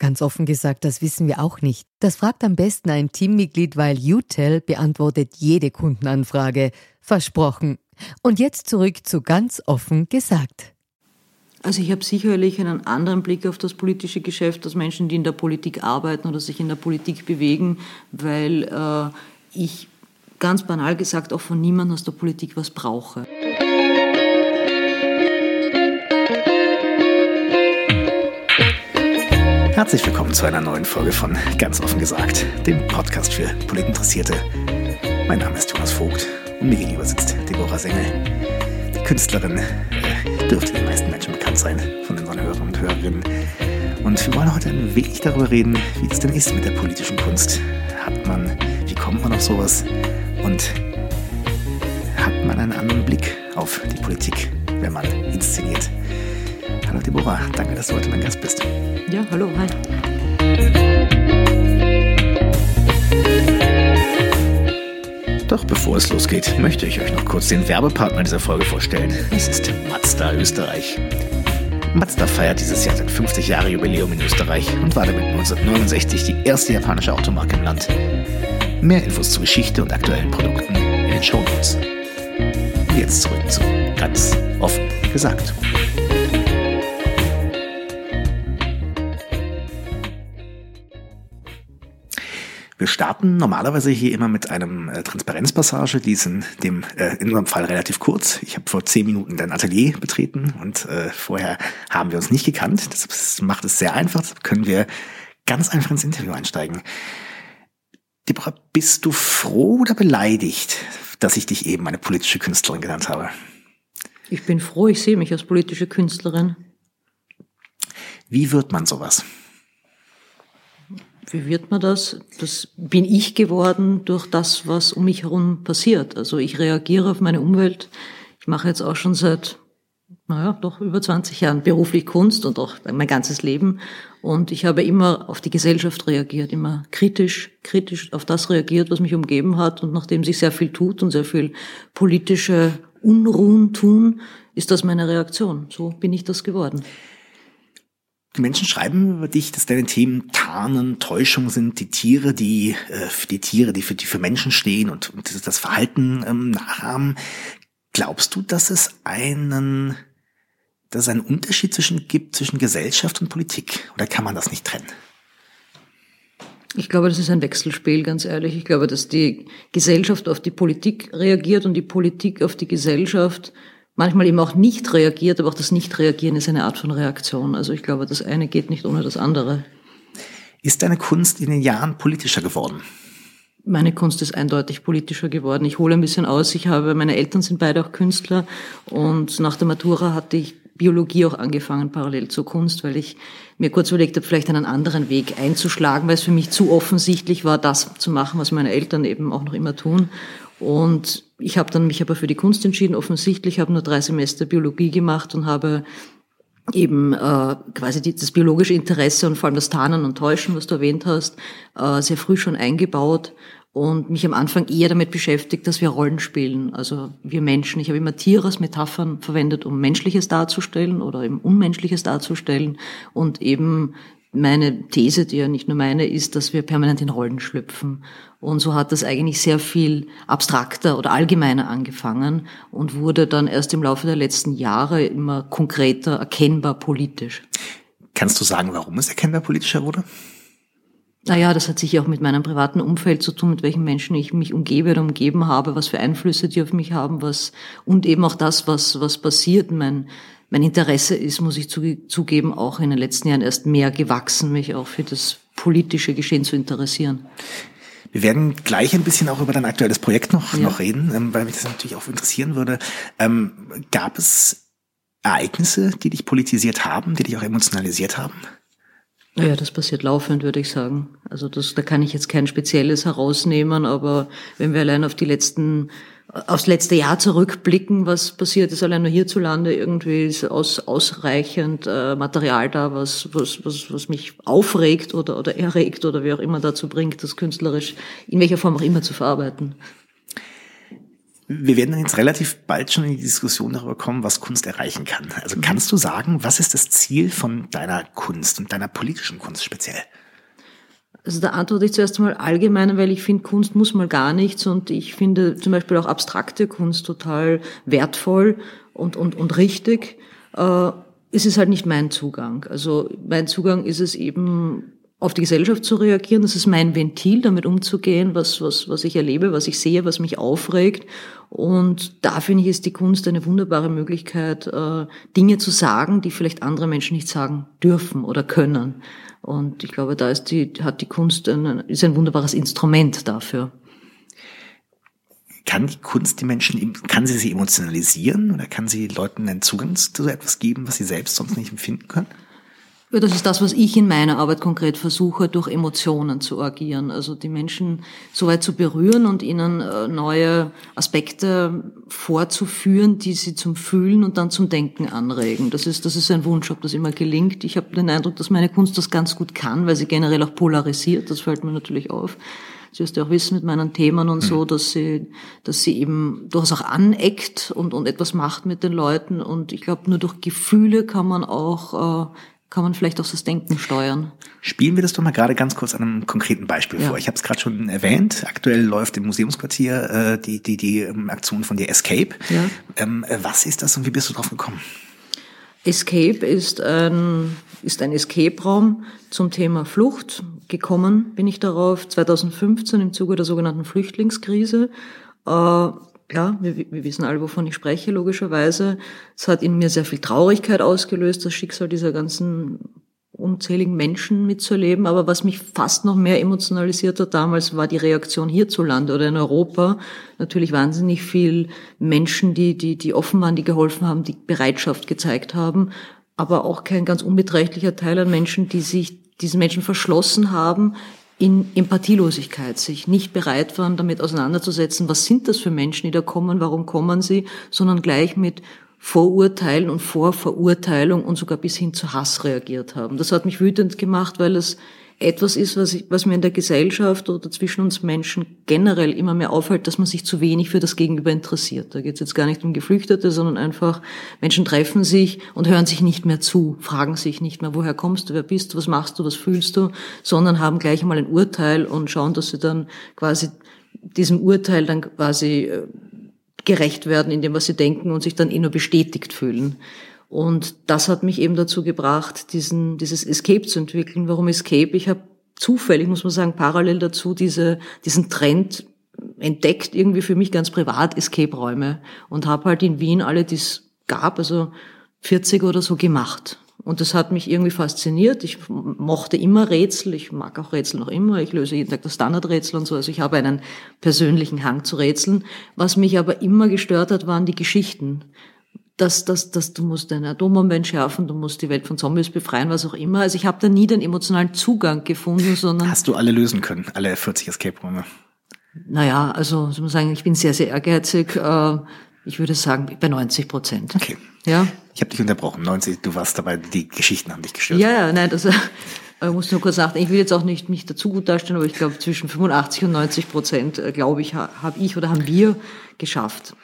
Ganz offen gesagt, das wissen wir auch nicht. Das fragt am besten ein Teammitglied, weil UTEL beantwortet jede Kundenanfrage. Versprochen. Und jetzt zurück zu ganz offen gesagt. Also ich habe sicherlich einen anderen Blick auf das politische Geschäft als Menschen, die in der Politik arbeiten oder sich in der Politik bewegen, weil äh, ich ganz banal gesagt auch von niemandem aus der Politik was brauche. Herzlich willkommen zu einer neuen Folge von Ganz offen gesagt, dem Podcast für Politinteressierte. Mein Name ist Jonas Vogt und mir gegenüber sitzt Deborah Sengel. Die Künstlerin äh, dürfte den meisten Menschen bekannt sein von unseren Hörern und Hörerinnen. Und wir wollen heute ein wenig darüber reden, wie es denn ist mit der politischen Kunst. Hat man, wie kommt man auf sowas? Und hat man einen anderen Blick auf die Politik, wenn man inszeniert? Hallo Deborah, danke, dass du heute mein Gast bist. Ja, hallo, hi. Doch bevor es losgeht, möchte ich euch noch kurz den Werbepartner dieser Folge vorstellen. Es ist Mazda Österreich. Mazda feiert dieses Jahr sein 50 Jahre Jubiläum in Österreich und war damit 1969 die erste japanische Automarke im Land. Mehr Infos zur Geschichte und aktuellen Produkten in den Show Notes. Jetzt zurück zu ganz offen gesagt. Wir starten normalerweise hier immer mit einem äh, Transparenzpassage, die ist in dem äh, in unserem Fall relativ kurz. Ich habe vor zehn Minuten dein Atelier betreten und äh, vorher haben wir uns nicht gekannt. Das macht es sehr einfach. Das können wir ganz einfach ins Interview einsteigen. Deborah, bist du froh oder beleidigt, dass ich dich eben eine politische Künstlerin genannt habe? Ich bin froh, ich sehe mich als politische Künstlerin. Wie wird man sowas? Wie wird man das? Das bin ich geworden durch das, was um mich herum passiert. Also ich reagiere auf meine Umwelt. Ich mache jetzt auch schon seit, naja, doch über 20 Jahren beruflich Kunst und auch mein ganzes Leben. Und ich habe immer auf die Gesellschaft reagiert, immer kritisch, kritisch auf das reagiert, was mich umgeben hat. Und nachdem sich sehr viel tut und sehr viel politische Unruhen tun, ist das meine Reaktion. So bin ich das geworden. Die Menschen schreiben über dich, dass deine Themen Tarnen, Täuschung sind, die Tiere, die äh, die Tiere, die für die für Menschen stehen und, und das Verhalten ähm, nachahmen. Glaubst du, dass es einen, dass es einen Unterschied zwischen gibt zwischen Gesellschaft und Politik? Oder kann man das nicht trennen? Ich glaube, das ist ein Wechselspiel, ganz ehrlich. Ich glaube, dass die Gesellschaft auf die Politik reagiert und die Politik auf die Gesellschaft manchmal eben auch nicht reagiert, aber auch das Nicht-Reagieren ist eine Art von Reaktion. Also ich glaube, das eine geht nicht ohne das andere. Ist deine Kunst in den Jahren politischer geworden? Meine Kunst ist eindeutig politischer geworden. Ich hole ein bisschen aus. Ich habe, meine Eltern sind beide auch Künstler und nach der Matura hatte ich Biologie auch angefangen, parallel zur Kunst, weil ich mir kurz überlegt habe, vielleicht einen anderen Weg einzuschlagen, weil es für mich zu offensichtlich war, das zu machen, was meine Eltern eben auch noch immer tun. Und ich habe dann mich aber für die Kunst entschieden. Offensichtlich habe nur drei Semester Biologie gemacht und habe eben äh, quasi die, das biologische Interesse und vor allem das Tarnen und Täuschen, was du erwähnt hast, äh, sehr früh schon eingebaut und mich am Anfang eher damit beschäftigt, dass wir Rollen spielen, also wir Menschen. Ich habe immer Tiere als Metaphern verwendet, um Menschliches darzustellen oder eben Unmenschliches darzustellen und eben meine These, die ja nicht nur meine, ist, dass wir permanent in Rollen schlüpfen. Und so hat das eigentlich sehr viel abstrakter oder allgemeiner angefangen und wurde dann erst im Laufe der letzten Jahre immer konkreter, erkennbar politisch. Kannst du sagen, warum es erkennbar politischer wurde? Naja, das hat sicher auch mit meinem privaten Umfeld zu tun, mit welchen Menschen ich mich umgebe oder umgeben habe, was für Einflüsse die auf mich haben, was, und eben auch das, was, was passiert. Mein, mein Interesse ist, muss ich zugeben, auch in den letzten Jahren erst mehr gewachsen, mich auch für das politische Geschehen zu interessieren. Wir werden gleich ein bisschen auch über dein aktuelles Projekt noch, ja. noch reden, ähm, weil mich das natürlich auch interessieren würde. Ähm, gab es Ereignisse, die dich politisiert haben, die dich auch emotionalisiert haben? Ja, das passiert laufend, würde ich sagen. Also das, da kann ich jetzt kein spezielles herausnehmen, aber wenn wir allein auf die letzten, aufs letzte Jahr zurückblicken, was passiert ist, allein nur hierzulande, irgendwie ist aus, ausreichend äh, Material da, was, was, was, was mich aufregt oder, oder erregt oder wie auch immer dazu bringt, das künstlerisch in welcher Form auch immer zu verarbeiten. Wir werden jetzt relativ bald schon in die Diskussion darüber kommen, was Kunst erreichen kann. Also mhm. kannst du sagen, was ist das Ziel von deiner Kunst und deiner politischen Kunst speziell? Also da antworte ich zuerst einmal allgemein, weil ich finde, Kunst muss mal gar nichts und ich finde zum Beispiel auch abstrakte Kunst total wertvoll und, und, und richtig. Äh, es ist halt nicht mein Zugang. Also mein Zugang ist es eben auf die Gesellschaft zu reagieren. Das ist mein Ventil, damit umzugehen, was, was, was ich erlebe, was ich sehe, was mich aufregt. Und da finde ich, ist die Kunst eine wunderbare Möglichkeit, äh, Dinge zu sagen, die vielleicht andere Menschen nicht sagen dürfen oder können. Und ich glaube, da ist die, hat die Kunst ein, ist ein wunderbares Instrument dafür. Kann die Kunst die Menschen, kann sie sie emotionalisieren oder kann sie Leuten einen Zugang zu etwas geben, was sie selbst sonst nicht empfinden können? Ja, das ist das, was ich in meiner Arbeit konkret versuche, durch Emotionen zu agieren. Also die Menschen so weit zu berühren und ihnen äh, neue Aspekte vorzuführen, die sie zum Fühlen und dann zum Denken anregen. Das ist, das ist ein Wunsch, ob das immer gelingt. Ich habe den Eindruck, dass meine Kunst das ganz gut kann, weil sie generell auch polarisiert. Das fällt mir natürlich auf. Sie wirst ja auch wissen mit meinen Themen und so, hm. dass sie, dass sie eben durchaus auch aneckt und, und etwas macht mit den Leuten. Und ich glaube, nur durch Gefühle kann man auch äh, kann man vielleicht auch das Denken steuern. Spielen wir das doch mal gerade ganz kurz an einem konkreten Beispiel ja. vor. Ich habe es gerade schon erwähnt. Aktuell läuft im Museumsquartier äh, die, die, die ähm, Aktion von der Escape. Ja. Ähm, äh, was ist das und wie bist du drauf gekommen? Escape ist ein, ist ein Escape-Raum zum Thema Flucht. Gekommen bin ich darauf 2015 im Zuge der sogenannten Flüchtlingskrise. Äh, ja, wir, wir wissen alle, wovon ich spreche, logischerweise. Es hat in mir sehr viel Traurigkeit ausgelöst, das Schicksal dieser ganzen unzähligen Menschen mitzuerleben. Aber was mich fast noch mehr emotionalisiert hat damals, war die Reaktion hierzulande oder in Europa. Natürlich wahnsinnig viel Menschen, die, die, die offen waren, die geholfen haben, die Bereitschaft gezeigt haben. Aber auch kein ganz unbeträchtlicher Teil an Menschen, die sich diesen Menschen verschlossen haben, in Empathielosigkeit sich nicht bereit waren, damit auseinanderzusetzen, was sind das für Menschen, die da kommen, warum kommen sie, sondern gleich mit Vorurteilen und Vorverurteilung und sogar bis hin zu Hass reagiert haben. Das hat mich wütend gemacht, weil es etwas ist, was, ich, was mir in der Gesellschaft oder zwischen uns Menschen generell immer mehr auffällt, dass man sich zu wenig für das Gegenüber interessiert. Da geht es jetzt gar nicht um Geflüchtete, sondern einfach Menschen treffen sich und hören sich nicht mehr zu, fragen sich nicht mehr, woher kommst du, wer bist du, was machst du, was fühlst du, sondern haben gleich einmal ein Urteil und schauen, dass sie dann quasi diesem Urteil dann quasi äh, gerecht werden in dem, was sie denken und sich dann eh nur bestätigt fühlen. Und das hat mich eben dazu gebracht, diesen, dieses Escape zu entwickeln. Warum Escape? Ich habe zufällig, muss man sagen, parallel dazu diese, diesen Trend entdeckt, irgendwie für mich ganz privat Escape-Räume und habe halt in Wien alle, die es gab, also 40 oder so gemacht. Und das hat mich irgendwie fasziniert. Ich mochte immer Rätsel. Ich mag auch Rätsel noch immer. Ich löse jeden Tag das Standardrätsel und so. Also ich habe einen persönlichen Hang zu Rätseln. Was mich aber immer gestört hat, waren die Geschichten dass, dass, dass du musst eine Atombombe entschärfen, du musst die Welt von Zombies befreien, was auch immer. Also ich habe da nie den emotionalen Zugang gefunden, sondern... Hast du alle lösen können, alle 40 Escape-Räume? Naja, also ich muss sagen, ich bin sehr, sehr ehrgeizig. Äh, ich würde sagen, bei 90 Prozent. Okay. Ja. Ich habe dich unterbrochen. 90, du warst dabei, die Geschichten haben dich gestört. Ja, ja, nein, das... Ich muss nur kurz sagen, ich will jetzt auch nicht mich dazu gut darstellen, aber ich glaube, zwischen 85 und 90 Prozent, äh, glaube ich, habe ich oder haben wir geschafft.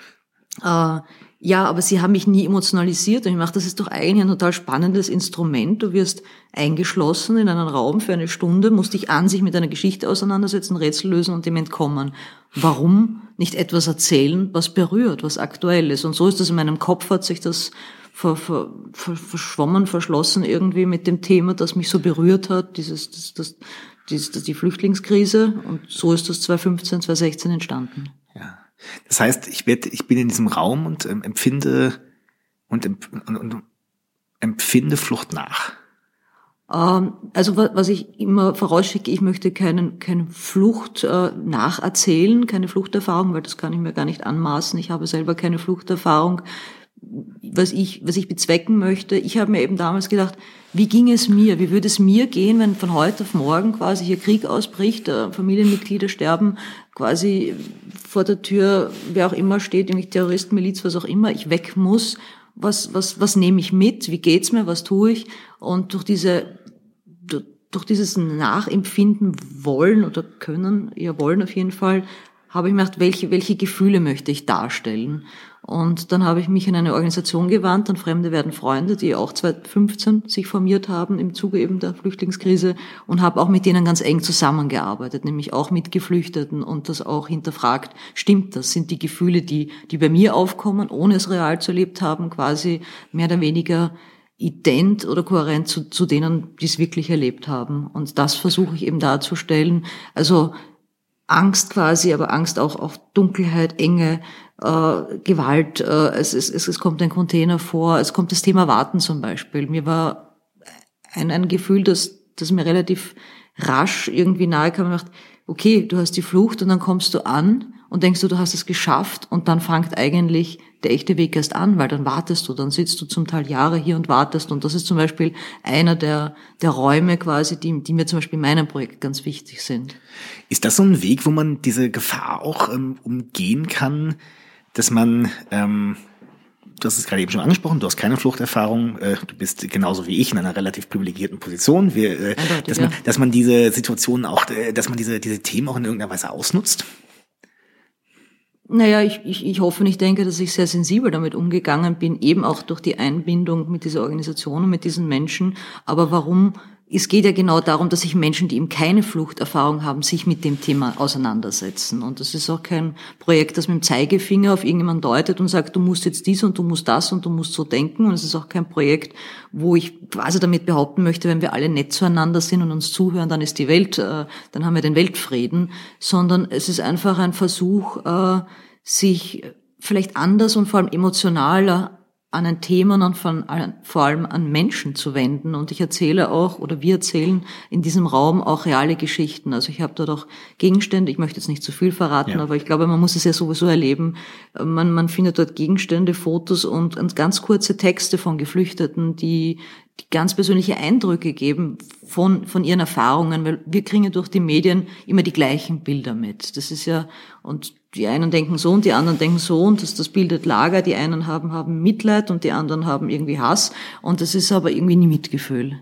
Äh, ja, aber sie haben mich nie emotionalisiert und ich mache, das ist doch eigentlich ein total spannendes Instrument. Du wirst eingeschlossen in einen Raum für eine Stunde, musst dich an sich mit einer Geschichte auseinandersetzen, Rätsel lösen und dem entkommen. Warum nicht etwas erzählen, was berührt, was aktuell ist? Und so ist das in meinem Kopf, hat sich das ver, ver, ver, verschwommen, verschlossen irgendwie mit dem Thema, das mich so berührt hat, dieses, das, das, die, die Flüchtlingskrise und so ist das 2015, 2016 entstanden. Das heißt, ich werde, ich bin in diesem Raum und ähm, empfinde und, und, und empfinde Flucht nach. Ähm, also was ich immer vorausschicke, ich möchte keinen, keine Flucht äh, nacherzählen, keine Fluchterfahrung, weil das kann ich mir gar nicht anmaßen. Ich habe selber keine Fluchterfahrung. Was ich, was ich bezwecken möchte, ich habe mir eben damals gedacht, wie ging es mir? Wie würde es mir gehen, wenn von heute auf morgen quasi hier Krieg ausbricht, äh, Familienmitglieder sterben, quasi vor der Tür, wer auch immer steht, irgendwie Terroristen, Miliz, was auch immer, ich weg muss was, was, was nehme ich mit, wie geht's mir, was tue ich. Und durch diese, durch dieses Nachempfinden wollen oder können, ja wollen auf jeden Fall, habe ich mir gedacht, welche, welche Gefühle möchte ich darstellen. Und dann habe ich mich in eine Organisation gewandt, an Fremde werden Freunde, die auch 2015 sich formiert haben im Zuge eben der Flüchtlingskrise und habe auch mit denen ganz eng zusammengearbeitet, nämlich auch mit Geflüchteten und das auch hinterfragt, stimmt das? Sind die Gefühle, die, die bei mir aufkommen, ohne es real zu erlebt haben, quasi mehr oder weniger ident oder kohärent zu, zu denen, die es wirklich erlebt haben. Und das versuche ich eben darzustellen. Also Angst quasi, aber Angst auch auf Dunkelheit, Enge, äh, Gewalt. Äh, es, es, es kommt ein Container vor, es kommt das Thema Warten zum Beispiel. Mir war ein, ein Gefühl, dass das mir relativ rasch irgendwie nahe kam. Ich dachte, okay, du hast die Flucht und dann kommst du an und denkst du, du hast es geschafft und dann fängt eigentlich der echte Weg erst an, weil dann wartest du, dann sitzt du zum Teil Jahre hier und wartest und das ist zum Beispiel einer der, der Räume quasi, die, die mir zum Beispiel in meinem Projekt ganz wichtig sind. Ist das so ein Weg, wo man diese Gefahr auch ähm, umgehen kann, dass man, ähm, du hast es gerade eben schon angesprochen, du hast keine Fluchterfahrung, äh, du bist genauso wie ich in einer relativ privilegierten Position, Wir, äh, dass, man, dass man diese Situationen auch, äh, dass man diese, diese Themen auch in irgendeiner Weise ausnutzt? Naja, ich, ich, ich hoffe und ich denke, dass ich sehr sensibel damit umgegangen bin, eben auch durch die Einbindung mit dieser Organisation und mit diesen Menschen. Aber warum es geht ja genau darum, dass sich Menschen, die eben keine Fluchterfahrung haben, sich mit dem Thema auseinandersetzen. Und das ist auch kein Projekt, das mit dem Zeigefinger auf irgendjemand deutet und sagt, du musst jetzt dies und du musst das und du musst so denken. Und es ist auch kein Projekt, wo ich quasi damit behaupten möchte, wenn wir alle nett zueinander sind und uns zuhören, dann ist die Welt, äh, dann haben wir den Weltfrieden. Sondern es ist einfach ein Versuch, äh, sich vielleicht anders und vor allem emotionaler an ein Thema und von, vor allem an Menschen zu wenden. Und ich erzähle auch, oder wir erzählen in diesem Raum auch reale Geschichten. Also ich habe dort auch Gegenstände, ich möchte jetzt nicht zu viel verraten, ja. aber ich glaube, man muss es ja sowieso erleben. Man, man findet dort Gegenstände, Fotos und, und ganz kurze Texte von Geflüchteten, die, die ganz persönliche Eindrücke geben von, von ihren Erfahrungen, weil wir kriegen ja durch die Medien immer die gleichen Bilder mit. Das ist ja, und die einen denken so und die anderen denken so und das, das bildet Lager. Die einen haben, haben Mitleid und die anderen haben irgendwie Hass und das ist aber irgendwie nie Mitgefühl.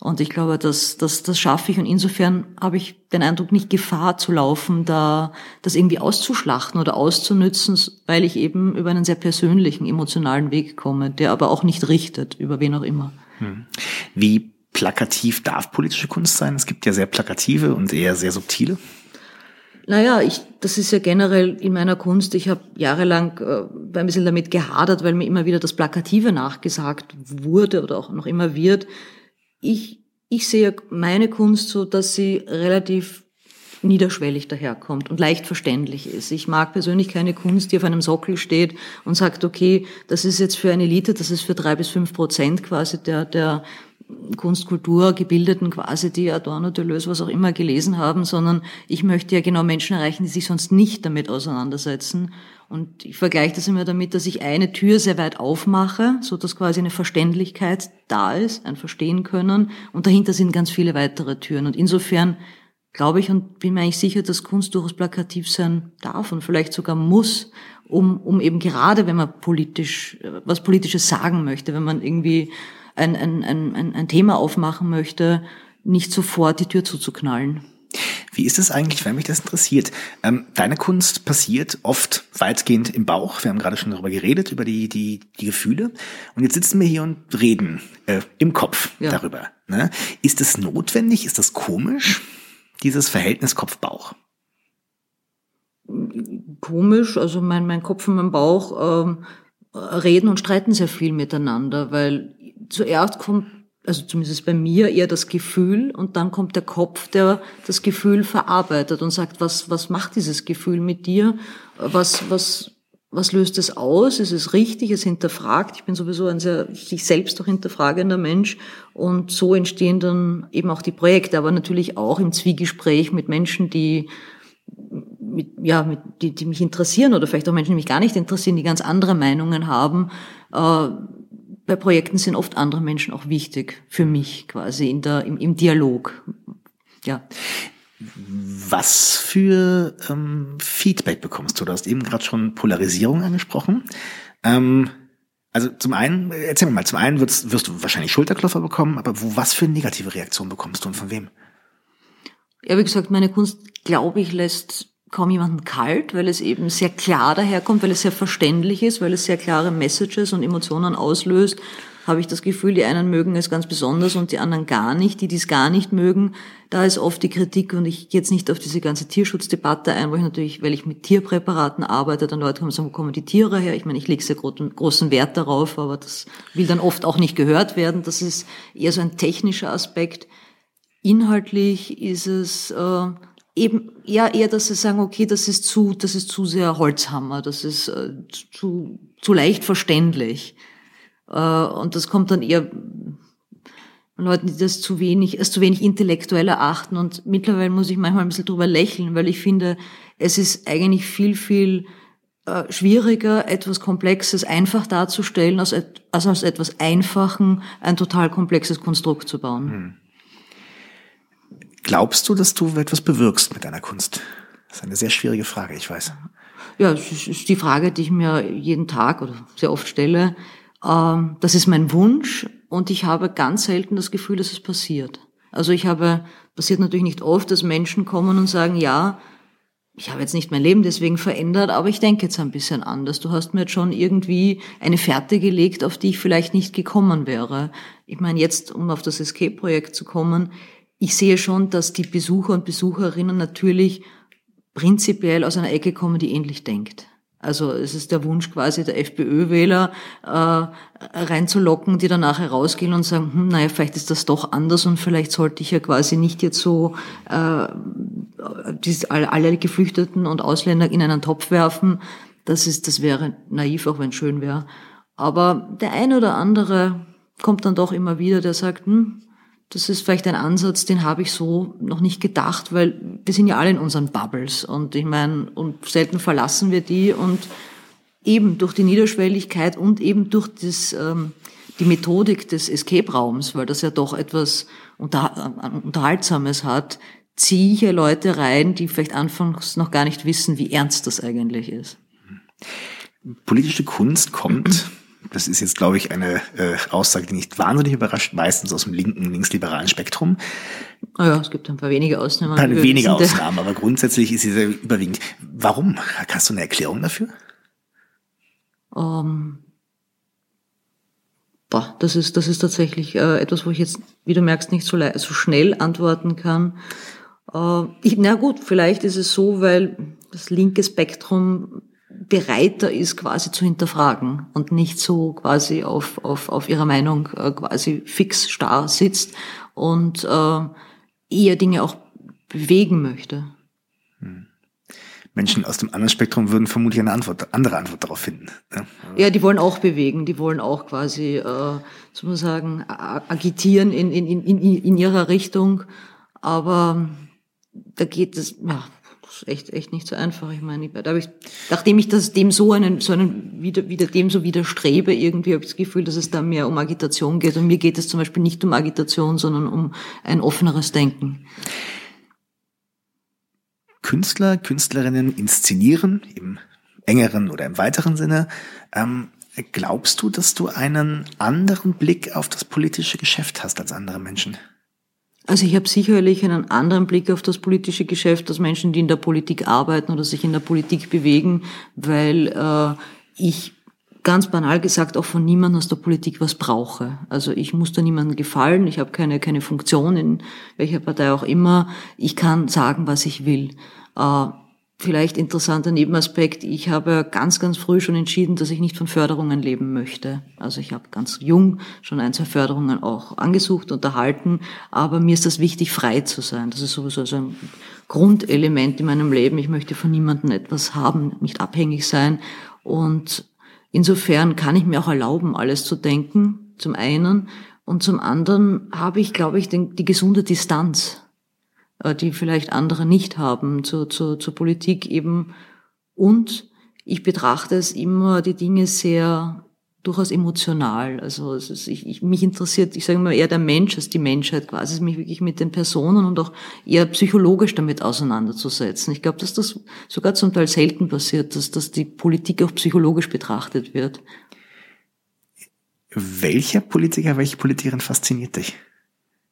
Und ich glaube, das, das, das schaffe ich und insofern habe ich den Eindruck, nicht Gefahr zu laufen, da das irgendwie auszuschlachten oder auszunützen, weil ich eben über einen sehr persönlichen, emotionalen Weg komme, der aber auch nicht richtet, über wen auch immer. Hm. Wie plakativ darf politische Kunst sein? Es gibt ja sehr plakative und eher sehr subtile. Naja, ich, das ist ja generell in meiner Kunst. Ich habe jahrelang äh, ein bisschen damit gehadert, weil mir immer wieder das Plakative nachgesagt wurde oder auch noch immer wird. Ich, ich sehe meine Kunst so, dass sie relativ niederschwellig daherkommt und leicht verständlich ist. Ich mag persönlich keine Kunst, die auf einem Sockel steht und sagt, okay, das ist jetzt für eine Elite, das ist für drei bis fünf Prozent quasi der, der Kunstkultur Gebildeten quasi, die Adorno, Deleuze, was auch immer gelesen haben, sondern ich möchte ja genau Menschen erreichen, die sich sonst nicht damit auseinandersetzen. Und ich vergleiche das immer damit, dass ich eine Tür sehr weit aufmache, so dass quasi eine Verständlichkeit da ist, ein Verstehen können, und dahinter sind ganz viele weitere Türen. Und insofern glaube ich und bin mir eigentlich sicher, dass Kunst durchaus plakativ sein darf und vielleicht sogar muss, um, um eben gerade, wenn man politisch, was Politisches sagen möchte, wenn man irgendwie ein, ein, ein, ein Thema aufmachen möchte, nicht sofort die Tür zuzuknallen. Wie ist es eigentlich, wenn mich das interessiert? Ähm, deine Kunst passiert oft weitgehend im Bauch. Wir haben gerade schon darüber geredet, über die, die, die Gefühle. Und jetzt sitzen wir hier und reden äh, im Kopf ja. darüber. Ne? Ist es notwendig? Ist das komisch? dieses Verhältnis Kopf-Bauch? Komisch, also mein, mein Kopf und mein Bauch ähm, reden und streiten sehr viel miteinander, weil zuerst kommt also zumindest bei mir eher das Gefühl und dann kommt der Kopf, der das Gefühl verarbeitet und sagt, was, was macht dieses Gefühl mit dir? Was, was, was löst es aus? Ist es richtig? Es hinterfragt. Ich bin sowieso ein sehr sich selbst auch hinterfragender Mensch und so entstehen dann eben auch die Projekte, aber natürlich auch im Zwiegespräch mit Menschen, die mit, ja, mit, die, die mich interessieren oder vielleicht auch Menschen, die mich gar nicht interessieren, die ganz andere Meinungen haben. Äh, bei Projekten sind oft andere Menschen auch wichtig für mich quasi in der, im, im Dialog. Ja. Was für ähm, Feedback bekommst du? Du hast eben gerade schon Polarisierung angesprochen. Ähm, also zum einen, erzähl mir mal, zum einen wirst, wirst du wahrscheinlich Schulterklopfer bekommen, aber wo, was für negative Reaktionen bekommst du und von wem? Ja, wie gesagt, meine Kunst, glaube ich, lässt kaum jemanden kalt, weil es eben sehr klar daherkommt, weil es sehr verständlich ist, weil es sehr klare Messages und Emotionen auslöst, habe ich das Gefühl, die einen mögen es ganz besonders und die anderen gar nicht. Die, die es gar nicht mögen, da ist oft die Kritik und ich gehe jetzt nicht auf diese ganze Tierschutzdebatte ein, wo ich natürlich, weil ich mit Tierpräparaten arbeite, dann Leute kommen und sagen, wo kommen die Tiere her? Ich meine, ich lege sehr großen Wert darauf, aber das will dann oft auch nicht gehört werden. Das ist eher so ein technischer Aspekt. Inhaltlich ist es äh, eben eher, eher, dass sie sagen, okay, das ist zu, das ist zu sehr Holzhammer, das ist äh, zu, zu leicht verständlich. Äh, und das kommt dann eher Leuten, die das zu wenig, als zu wenig intellektuell erachten. Und mittlerweile muss ich manchmal ein bisschen drüber lächeln, weil ich finde, es ist eigentlich viel, viel äh, schwieriger, etwas Komplexes einfach darzustellen, als, als aus etwas Einfachen ein total komplexes Konstrukt zu bauen. Hm. Glaubst du, dass du etwas bewirkst mit deiner Kunst? Das ist eine sehr schwierige Frage, ich weiß. Ja, es ist die Frage, die ich mir jeden Tag oder sehr oft stelle. Ähm, das ist mein Wunsch und ich habe ganz selten das Gefühl, dass es passiert. Also ich habe, passiert natürlich nicht oft, dass Menschen kommen und sagen, ja, ich habe jetzt nicht mein Leben deswegen verändert, aber ich denke jetzt ein bisschen anders. Du hast mir jetzt schon irgendwie eine Fährte gelegt, auf die ich vielleicht nicht gekommen wäre. Ich meine, jetzt, um auf das Escape-Projekt zu kommen, ich sehe schon, dass die Besucher und Besucherinnen natürlich prinzipiell aus einer Ecke kommen, die ähnlich denkt. Also es ist der Wunsch quasi der FPÖ-Wähler äh, reinzulocken, die danach herausgehen und sagen, hm, naja, vielleicht ist das doch anders und vielleicht sollte ich ja quasi nicht jetzt so äh, die, alle Geflüchteten und Ausländer in einen Topf werfen. Das ist, das wäre naiv, auch wenn es schön wäre. Aber der eine oder andere kommt dann doch immer wieder, der sagt, hm, das ist vielleicht ein Ansatz, den habe ich so noch nicht gedacht, weil wir sind ja alle in unseren Bubbles und ich meine, und selten verlassen wir die und eben durch die Niederschwelligkeit und eben durch das, ähm, die Methodik des Escape-Raums, weil das ja doch etwas Unter äh, Unterhaltsames hat, ziehe ich ja Leute rein, die vielleicht anfangs noch gar nicht wissen, wie ernst das eigentlich ist. Politische Kunst kommt das ist jetzt, glaube ich, eine äh, Aussage, die nicht wahnsinnig überrascht, meistens aus dem linken, linksliberalen Spektrum. Oh ja, es gibt ein paar wenige Ausnahmen. Ein paar wenige Ausnahmen, aber grundsätzlich ist sie sehr überwiegend. Warum? Hast du eine Erklärung dafür? Um, ähm, boah, das ist, das ist tatsächlich äh, etwas, wo ich jetzt, wie du merkst, nicht so, so schnell antworten kann. Äh, ich, na gut, vielleicht ist es so, weil das linke Spektrum bereiter ist, quasi zu hinterfragen und nicht so quasi auf, auf, auf ihrer Meinung äh, quasi fix starr sitzt und äh, eher Dinge auch bewegen möchte. Hm. Menschen aus dem anderen Spektrum würden vermutlich eine Antwort, andere Antwort darauf finden. Ne? Ja, die wollen auch bewegen, die wollen auch quasi, äh, sozusagen, agitieren in, in, in, in ihrer Richtung. Aber da geht es, ja, ist echt, echt nicht so einfach. Ich meine, da habe ich, nachdem ich das dem so einen, so einen wieder, wieder dem so widerstrebe, irgendwie habe ich das Gefühl, dass es da mehr um Agitation geht. Und mir geht es zum Beispiel nicht um Agitation, sondern um ein offeneres Denken. Künstler, Künstlerinnen inszenieren im engeren oder im weiteren Sinne. Ähm, glaubst du, dass du einen anderen Blick auf das politische Geschäft hast als andere Menschen? Also ich habe sicherlich einen anderen Blick auf das politische Geschäft als Menschen, die in der Politik arbeiten oder sich in der Politik bewegen, weil äh, ich ganz banal gesagt auch von niemandem aus der Politik was brauche. Also ich muss da niemandem gefallen, ich habe keine, keine Funktion in welcher Partei auch immer. Ich kann sagen, was ich will. Äh, vielleicht interessanter Nebenaspekt. Ich habe ganz, ganz früh schon entschieden, dass ich nicht von Förderungen leben möchte. Also ich habe ganz jung schon ein, zwei Förderungen auch angesucht, unterhalten. Aber mir ist das wichtig, frei zu sein. Das ist sowieso so ein Grundelement in meinem Leben. Ich möchte von niemandem etwas haben, nicht abhängig sein. Und insofern kann ich mir auch erlauben, alles zu denken, zum einen. Und zum anderen habe ich, glaube ich, den, die gesunde Distanz die vielleicht andere nicht haben zur, zur, zur Politik eben. Und ich betrachte es immer, die Dinge sehr durchaus emotional. Also ist, ich, ich, mich interessiert, ich sage mal eher der Mensch als die Menschheit quasi, mich wirklich mit den Personen und auch eher psychologisch damit auseinanderzusetzen. Ich glaube, dass das sogar zum Teil selten passiert, dass, dass die Politik auch psychologisch betrachtet wird. Welcher Politiker, welche Politikerin fasziniert dich?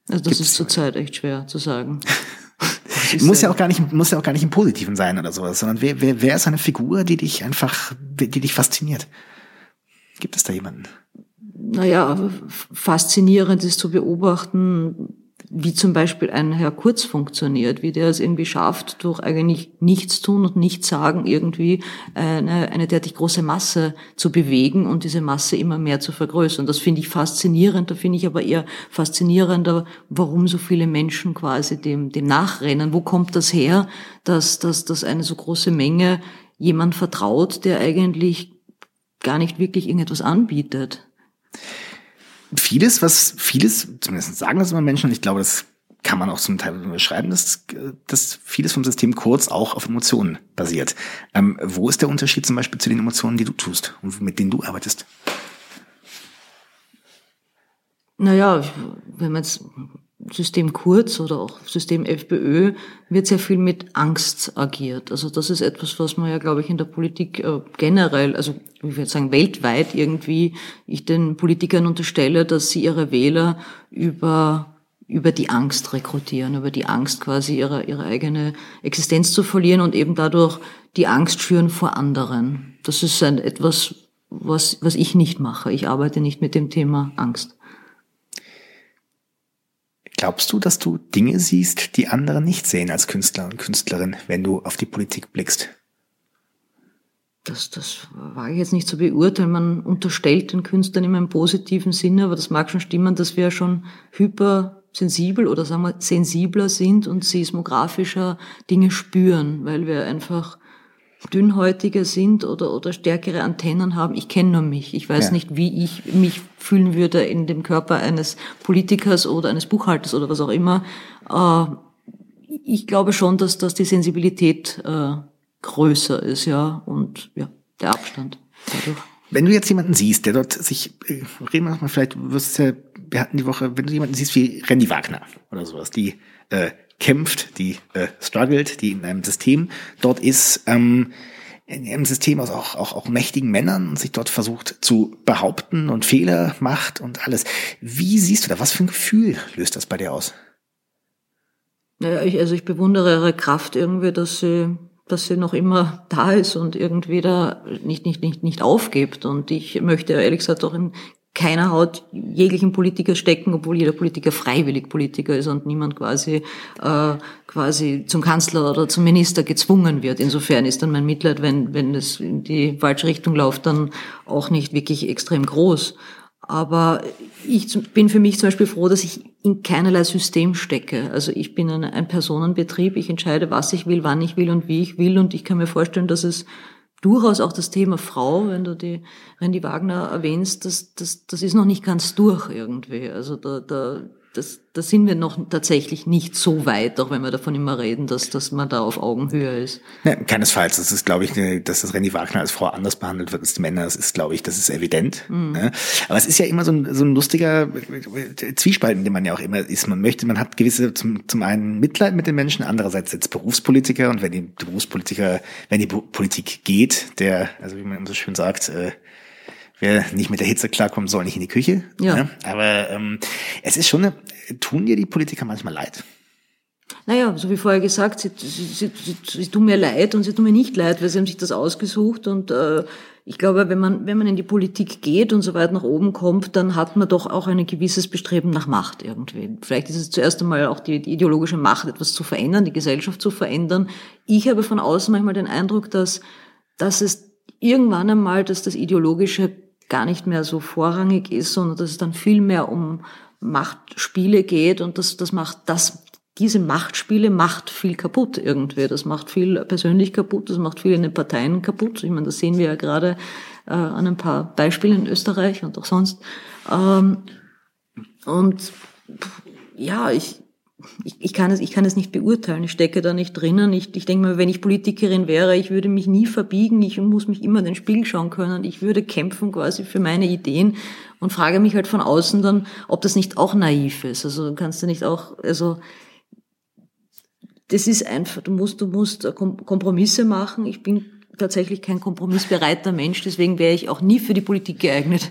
Also das Gibt's ist zurzeit echt schwer zu sagen. muss ja auch gar nicht, muss ja auch gar nicht im Positiven sein oder sowas, sondern wer, wer, wer ist eine Figur, die dich einfach, die dich fasziniert? Gibt es da jemanden? Naja, faszinierend ist zu beobachten, wie zum Beispiel ein Herr Kurz funktioniert, wie der es irgendwie schafft, durch eigentlich nichts tun und nichts sagen, irgendwie eine, eine derartig große Masse zu bewegen und diese Masse immer mehr zu vergrößern. Das finde ich faszinierend, da finde ich aber eher faszinierender, warum so viele Menschen quasi dem, dem nachrennen. Wo kommt das her, dass, dass, dass eine so große Menge jemand vertraut, der eigentlich gar nicht wirklich irgendetwas anbietet? Vieles, was vieles, zumindest sagen das immer Menschen, und ich glaube, das kann man auch zum Teil beschreiben, dass, dass vieles vom System kurz auch auf Emotionen basiert. Ähm, wo ist der Unterschied zum Beispiel zu den Emotionen, die du tust und mit denen du arbeitest? Naja, wenn man jetzt System Kurz oder auch System FPÖ wird sehr viel mit Angst agiert. Also das ist etwas, was man ja, glaube ich, in der Politik äh, generell, also ich würde sagen weltweit irgendwie, ich den Politikern unterstelle, dass sie ihre Wähler über über die Angst rekrutieren, über die Angst quasi ihre, ihre eigene Existenz zu verlieren und eben dadurch die Angst schüren vor anderen. Das ist ein, etwas, was, was ich nicht mache. Ich arbeite nicht mit dem Thema Angst. Glaubst du, dass du Dinge siehst, die andere nicht sehen als Künstler und Künstlerin, wenn du auf die Politik blickst? Das, das war jetzt nicht zu beurteilen. Man unterstellt den Künstlern immer im positiven Sinne, aber das mag schon stimmen, dass wir schon hypersensibel oder sagen wir sensibler sind und seismografischer Dinge spüren, weil wir einfach dünnhäutiger sind oder, oder stärkere Antennen haben. Ich kenne nur mich. Ich weiß ja. nicht, wie ich mich fühlen würde in dem Körper eines Politikers oder eines Buchhalters oder was auch immer. Äh, ich glaube schon, dass, dass die Sensibilität äh, größer ist, ja, und ja, der Abstand dadurch. Wenn du jetzt jemanden siehst, der dort sich, äh, reden wir nochmal, vielleicht wirst du ja, wir hatten die Woche, wenn du jemanden siehst wie Randy Wagner oder sowas, die äh, kämpft, die äh, struggelt, die in einem System dort ist, ähm, in einem System aus auch, auch, auch mächtigen Männern und sich dort versucht zu behaupten und Fehler macht und alles. Wie siehst du da? Was für ein Gefühl löst das bei dir aus? Naja, ich, also ich bewundere ihre Kraft irgendwie, dass sie, dass sie noch immer da ist und irgendwie da nicht, nicht, nicht, nicht aufgibt. Und ich möchte ehrlich gesagt auch in keiner Haut jeglichen Politiker stecken, obwohl jeder Politiker freiwillig Politiker ist und niemand quasi äh, quasi zum Kanzler oder zum Minister gezwungen wird. Insofern ist dann mein Mitleid, wenn wenn es in die falsche Richtung läuft, dann auch nicht wirklich extrem groß. Aber ich bin für mich zum Beispiel froh, dass ich in keinerlei System stecke. Also ich bin ein, ein Personenbetrieb. Ich entscheide, was ich will, wann ich will und wie ich will. Und ich kann mir vorstellen, dass es durchaus auch das Thema Frau, wenn du die Randy Wagner erwähnst, das, das, das ist noch nicht ganz durch irgendwie. Also da, da das, da sind wir noch tatsächlich nicht so weit, auch wenn wir davon immer reden, dass, dass man da auf Augenhöhe ist. Ja, keinesfalls. Das ist, glaube ich, dass das René Wagner als Frau anders behandelt wird als die Männer. Das ist, glaube ich, das ist evident. Mhm. Ne? Aber es ist ja immer so ein, so ein lustiger Zwiespalt, in dem man ja auch immer ist. Man möchte, man hat gewisse, zum, zum einen Mitleid mit den Menschen, andererseits jetzt Berufspolitiker und wenn die Berufspolitiker, wenn die Politik geht, der, also wie man so schön sagt, äh, wer nicht mit der Hitze klarkommt, soll nicht in die Küche. Ja. Ne? Aber ähm, es ist schon eine, tun dir die Politiker manchmal leid? Naja, so wie vorher gesagt, sie, sie, sie, sie tun mir leid und sie tun mir nicht leid, weil sie haben sich das ausgesucht und äh, ich glaube, wenn man, wenn man in die Politik geht und so weit nach oben kommt, dann hat man doch auch ein gewisses Bestreben nach Macht irgendwie. Vielleicht ist es zuerst einmal auch die, die ideologische Macht, etwas zu verändern, die Gesellschaft zu verändern. Ich habe von außen manchmal den Eindruck, dass, dass es irgendwann einmal, dass das Ideologische gar nicht mehr so vorrangig ist, sondern dass es dann viel mehr um Machtspiele geht und das, das macht, das diese Machtspiele macht viel kaputt irgendwie. Das macht viel persönlich kaputt, das macht viel in den Parteien kaputt. Ich meine, das sehen wir ja gerade äh, an ein paar Beispielen in Österreich und auch sonst. Ähm, und ja, ich, ich, ich, kann es, ich kann es nicht beurteilen. Ich stecke da nicht drinnen. Ich, ich denke mal, wenn ich Politikerin wäre, ich würde mich nie verbiegen. Ich muss mich immer in den Spiegel schauen können. Ich würde kämpfen quasi für meine Ideen und frage mich halt von außen dann, ob das nicht auch naiv ist. Also kannst du nicht auch, also das ist einfach, du musst, du musst Kompromisse machen. Ich bin tatsächlich kein kompromissbereiter Mensch, deswegen wäre ich auch nie für die Politik geeignet.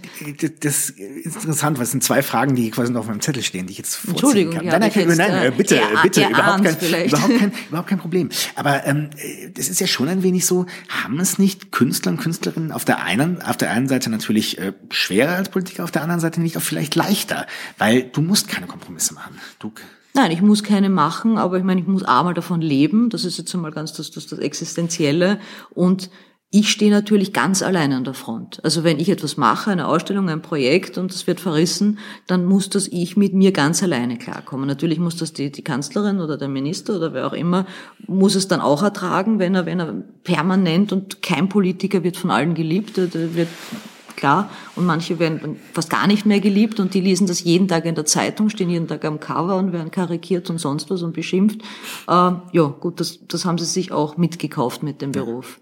Das ist interessant, weil es sind zwei Fragen, die quasi noch auf meinem Zettel stehen, die ich jetzt vorziehen Entschuldigung, kann. Ja, nein, nein, jetzt, nein, äh, bitte, er, bitte, er überhaupt kein, überhaupt kein, überhaupt kein Problem. Aber ähm, das ist ja schon ein wenig so, haben es nicht Künstler und Künstlerinnen auf der einen, auf der einen Seite natürlich äh, schwerer als Politiker, auf der anderen Seite nicht auch vielleicht leichter, weil du musst keine Kompromisse machen. Du Nein, ich muss keine machen, aber ich meine, ich muss einmal davon leben. Das ist jetzt einmal ganz das, das, das Existenzielle. Und ich stehe natürlich ganz allein an der Front. Also wenn ich etwas mache, eine Ausstellung, ein Projekt und das wird verrissen, dann muss das ich mit mir ganz alleine klarkommen. Natürlich muss das die, die Kanzlerin oder der Minister oder wer auch immer, muss es dann auch ertragen, wenn er, wenn er permanent und kein Politiker wird von allen geliebt, wird klar. Und manche werden fast gar nicht mehr geliebt und die lesen das jeden Tag in der Zeitung, stehen jeden Tag am Cover und werden karikiert und sonst was und beschimpft. Äh, ja, gut, das, das haben sie sich auch mitgekauft mit dem Beruf.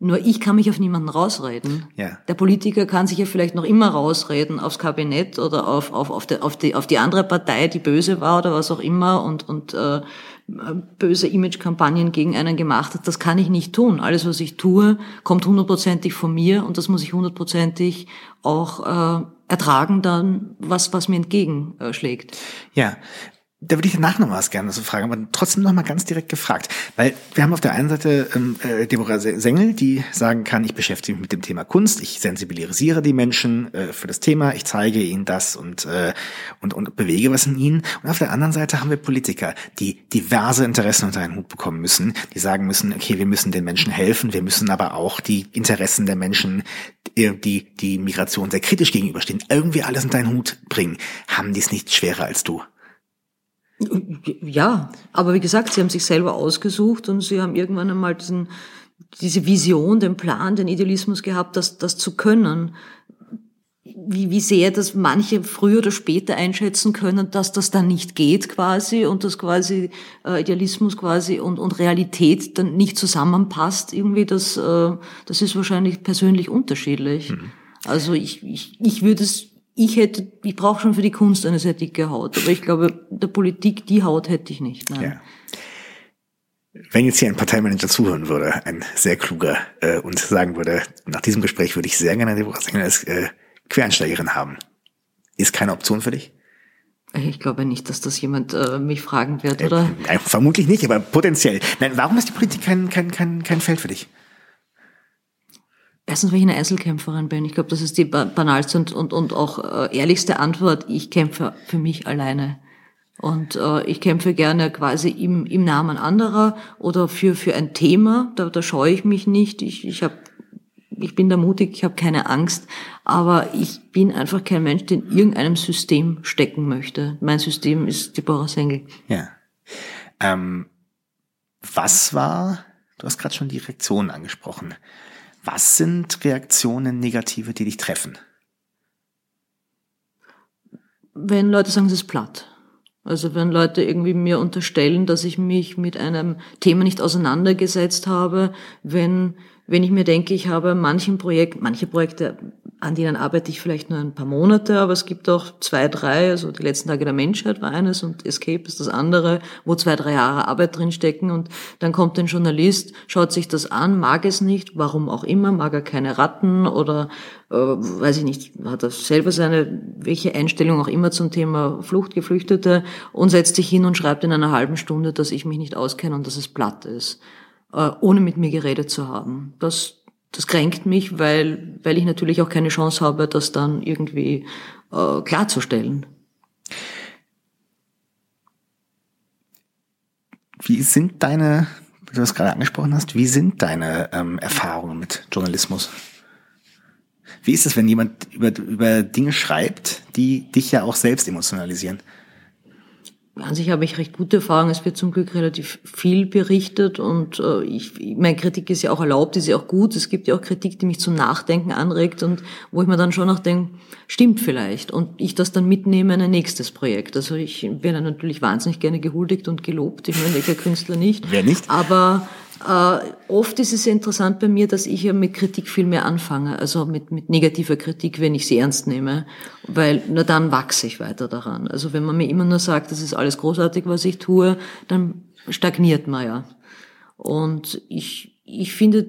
Nur ich kann mich auf niemanden rausreden. Ja. Der Politiker kann sich ja vielleicht noch immer rausreden aufs Kabinett oder auf, auf, auf, die, auf, die, auf die andere Partei, die böse war oder was auch immer und, und äh, böse Image-Kampagnen gegen einen gemacht hat. Das kann ich nicht tun. Alles, was ich tue, kommt hundertprozentig von mir und das muss ich hundertprozentig auch äh, ertragen dann, was, was mir entgegenschlägt. Ja, da würde ich danach noch was gerne so fragen, aber trotzdem noch mal ganz direkt gefragt, weil wir haben auf der einen Seite ähm, äh, Deborah Sengel, die sagen kann, ich beschäftige mich mit dem Thema Kunst, ich sensibilisiere die Menschen äh, für das Thema, ich zeige ihnen das und, äh, und und bewege was in ihnen. Und auf der anderen Seite haben wir Politiker, die diverse Interessen unter einen Hut bekommen müssen, die sagen müssen, okay, wir müssen den Menschen helfen, wir müssen aber auch die Interessen der Menschen, die die Migration sehr kritisch gegenüberstehen, irgendwie alles unter einen Hut bringen. Haben die es nicht schwerer als du? Ja, aber wie gesagt, sie haben sich selber ausgesucht und sie haben irgendwann einmal diesen, diese Vision, den Plan, den Idealismus gehabt, das, das zu können. Wie, wie sehr das manche früher oder später einschätzen können, dass das dann nicht geht quasi und dass quasi äh, Idealismus quasi und, und Realität dann nicht zusammenpasst, irgendwie, das, äh, das ist wahrscheinlich persönlich unterschiedlich. Mhm. Also ich, ich, ich würde es ich hätte, ich brauche schon für die Kunst eine sehr dicke Haut, aber ich glaube, der Politik die Haut hätte ich nicht. Nein. Ja. Wenn jetzt hier ein Parteimanager zuhören würde, ein sehr kluger, äh, und sagen würde, nach diesem Gespräch würde ich sehr gerne Deborah Sänger als äh, Quereinsteigerin haben. Ist keine Option für dich? Ich glaube nicht, dass das jemand äh, mich fragen wird, oder? Äh, vermutlich nicht, aber potenziell. Nein, warum ist die Politik kein, kein, kein, kein Feld für dich? Erstens, weil ich eine Einzelkämpferin bin. Ich glaube, das ist die banalste und, und, und auch äh, ehrlichste Antwort. Ich kämpfe für mich alleine. Und äh, ich kämpfe gerne quasi im, im Namen anderer oder für, für ein Thema. Da, da scheue ich mich nicht. Ich, ich, hab, ich bin da mutig, ich habe keine Angst. Aber ich bin einfach kein Mensch, der in irgendeinem System stecken möchte. Mein System ist Deborah Sengel. Ja. Ähm, was war, du hast gerade schon die Reaktion angesprochen. Was sind Reaktionen negative, die dich treffen? Wenn Leute sagen, es ist platt. Also wenn Leute irgendwie mir unterstellen, dass ich mich mit einem Thema nicht auseinandergesetzt habe, wenn, wenn ich mir denke, ich habe manchen Projekt, manche Projekte an denen arbeite ich vielleicht nur ein paar Monate, aber es gibt auch zwei, drei, also die letzten Tage der Menschheit war eines und Escape ist das andere, wo zwei, drei Jahre Arbeit drinstecken und dann kommt ein Journalist, schaut sich das an, mag es nicht, warum auch immer, mag er keine Ratten oder äh, weiß ich nicht, hat er selber seine, welche Einstellung auch immer zum Thema Flucht, Geflüchtete und setzt sich hin und schreibt in einer halben Stunde, dass ich mich nicht auskenne und dass es platt ist, ohne mit mir geredet zu haben. Das das kränkt mich, weil, weil ich natürlich auch keine Chance habe, das dann irgendwie äh, klarzustellen. Wie sind deine, wie du das gerade angesprochen hast, wie sind deine ähm, Erfahrungen mit Journalismus? Wie ist es, wenn jemand über, über Dinge schreibt, die dich ja auch selbst emotionalisieren? An sich habe ich recht gute Erfahrungen. Es wird zum Glück relativ viel berichtet und äh, ich, meine Kritik ist ja auch erlaubt, ist ja auch gut. Es gibt ja auch Kritik, die mich zum Nachdenken anregt und wo ich mir dann schon noch denke, stimmt vielleicht und ich das dann mitnehme in ein nächstes Projekt. Also ich werde natürlich wahnsinnig gerne gehuldigt und gelobt. Ich meine, welcher Künstler nicht? Wer nicht? Aber äh, oft ist es interessant bei mir, dass ich ja mit Kritik viel mehr anfange, also mit, mit negativer Kritik, wenn ich sie ernst nehme, weil nur dann wachse ich weiter daran. Also wenn man mir immer nur sagt, das ist alles großartig, was ich tue, dann stagniert man ja. Und ich, ich finde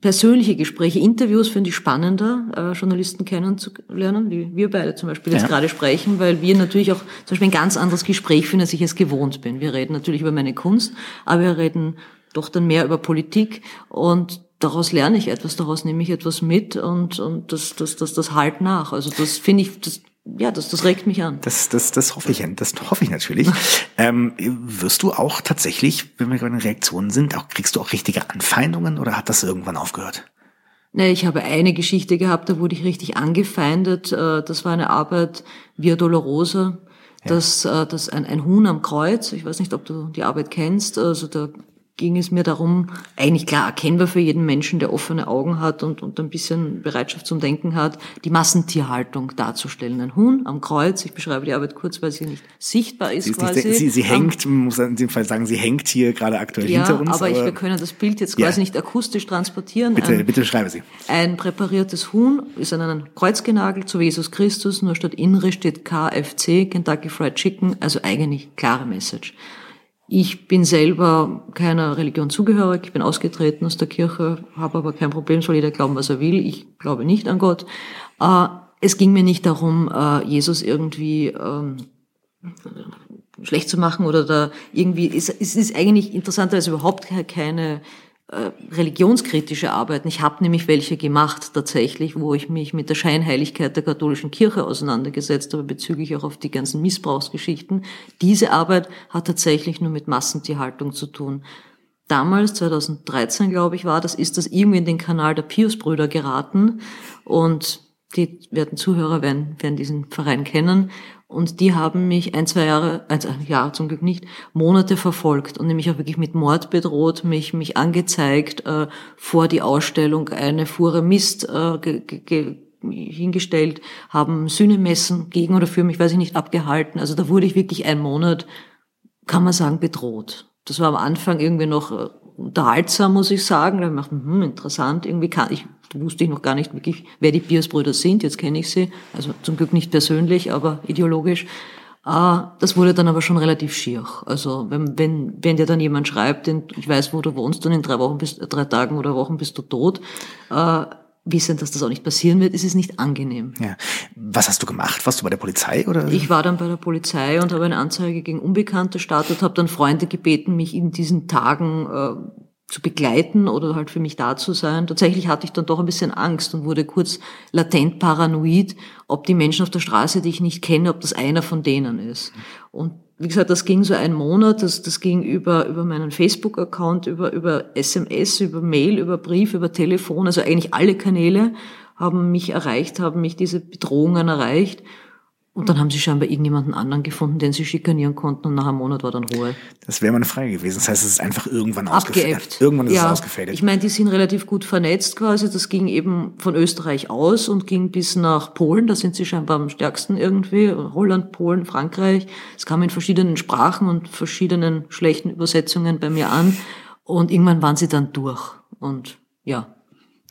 persönliche Gespräche, Interviews finde ich spannender, äh, Journalisten kennenzulernen, wie wir beide zum Beispiel jetzt ja. gerade sprechen, weil wir natürlich auch zum Beispiel ein ganz anderes Gespräch führen, als ich es gewohnt bin. Wir reden natürlich über meine Kunst, aber wir reden doch dann mehr über Politik und daraus lerne ich etwas, daraus nehme ich etwas mit und, und das, das, das, das halt nach. Also das finde ich, das, ja, das, das regt mich an. Das, das, das hoffe ich, das hoffe ich natürlich. ähm, wirst du auch tatsächlich, wenn wir gerade in Reaktionen sind, auch, kriegst du auch richtige Anfeindungen oder hat das irgendwann aufgehört? Nee, ich habe eine Geschichte gehabt, da wurde ich richtig angefeindet. Äh, das war eine Arbeit Via Dolorosa. Das, ja. Äh, das ein, ein Huhn am Kreuz. Ich weiß nicht, ob du die Arbeit kennst. Also da ging es mir darum, eigentlich klar erkennbar für jeden Menschen, der offene Augen hat und, und ein bisschen Bereitschaft zum Denken hat, die Massentierhaltung darzustellen. Ein Huhn am Kreuz, ich beschreibe die Arbeit kurz, weil sie nicht sichtbar ist, sie ist quasi. Nicht, sie, sie hängt, man muss in dem Fall sagen, sie hängt hier gerade aktuell ja, hinter uns. Aber, aber ich, wir können das Bild jetzt quasi ja. nicht akustisch transportieren. Bitte, ein, bitte schreibe Sie. Ein präpariertes Huhn ist an einen Kreuz genagelt, so wie Jesus Christus, nur statt Inre steht KFC, Kentucky Fried Chicken, also eigentlich klare Message. Ich bin selber keiner Religion zugehörig, ich bin ausgetreten aus der Kirche, habe aber kein Problem, soll jeder glauben, was er will. Ich glaube nicht an Gott. Äh, es ging mir nicht darum, äh, Jesus irgendwie ähm, schlecht zu machen oder da irgendwie, es ist eigentlich interessanter als überhaupt keine äh, religionskritische Arbeiten. Ich habe nämlich welche gemacht tatsächlich, wo ich mich mit der Scheinheiligkeit der katholischen Kirche auseinandergesetzt habe, bezüglich auch auf die ganzen Missbrauchsgeschichten. Diese Arbeit hat tatsächlich nur mit Massentierhaltung zu tun. Damals, 2013 glaube ich war das, ist das irgendwie in den Kanal der Pius-Brüder geraten und die werden Zuhörer werden, werden diesen Verein kennen. Und die haben mich ein, zwei Jahre, also Jahr zum Glück nicht, Monate verfolgt und nämlich auch wirklich mit Mord bedroht, mich, mich angezeigt, äh, vor die Ausstellung eine Fuhre Mist äh, ge, ge, hingestellt, haben Sühnemessen gegen oder für mich, weiß ich nicht, abgehalten. Also da wurde ich wirklich einen Monat, kann man sagen, bedroht. Das war am Anfang irgendwie noch äh, unterhaltsam, muss ich sagen. Da habe hm, interessant, irgendwie kann ich, wusste ich noch gar nicht wirklich, wer die Pierce-Brüder sind. Jetzt kenne ich sie. Also zum Glück nicht persönlich, aber ideologisch. Ah, das wurde dann aber schon relativ schier. Also wenn, wenn, wenn dir dann jemand schreibt, ich weiß, wo du wohnst, und in drei Wochen bist, drei Tagen oder Wochen bist du tot, äh, wissen, dass das auch nicht passieren wird, ist es nicht angenehm. Ja. Was hast du gemacht? Warst du bei der Polizei oder? Ich war dann bei der Polizei und habe eine Anzeige gegen Unbekannte gestartet, habe dann Freunde gebeten, mich in diesen Tagen äh, zu begleiten oder halt für mich da zu sein. Tatsächlich hatte ich dann doch ein bisschen Angst und wurde kurz latent paranoid, ob die Menschen auf der Straße, die ich nicht kenne, ob das einer von denen ist. Und wie gesagt, das ging so einen Monat, das, das ging über, über meinen Facebook-Account, über, über SMS, über Mail, über Brief, über Telefon, also eigentlich alle Kanäle haben mich erreicht, haben mich diese Bedrohungen erreicht. Und dann haben sie scheinbar irgendjemanden anderen gefunden, den sie schikanieren konnten und nach einem Monat war dann Ruhe. Das wäre meine Frage gewesen. Das heißt, es ist einfach irgendwann ausgefädelt. Irgendwann ist ja, es ausgefädelt. Ich meine, die sind relativ gut vernetzt quasi. Das ging eben von Österreich aus und ging bis nach Polen. Da sind sie scheinbar am stärksten irgendwie. Holland, Polen, Frankreich. Es kam in verschiedenen Sprachen und verschiedenen schlechten Übersetzungen bei mir an. Und irgendwann waren sie dann durch. Und ja,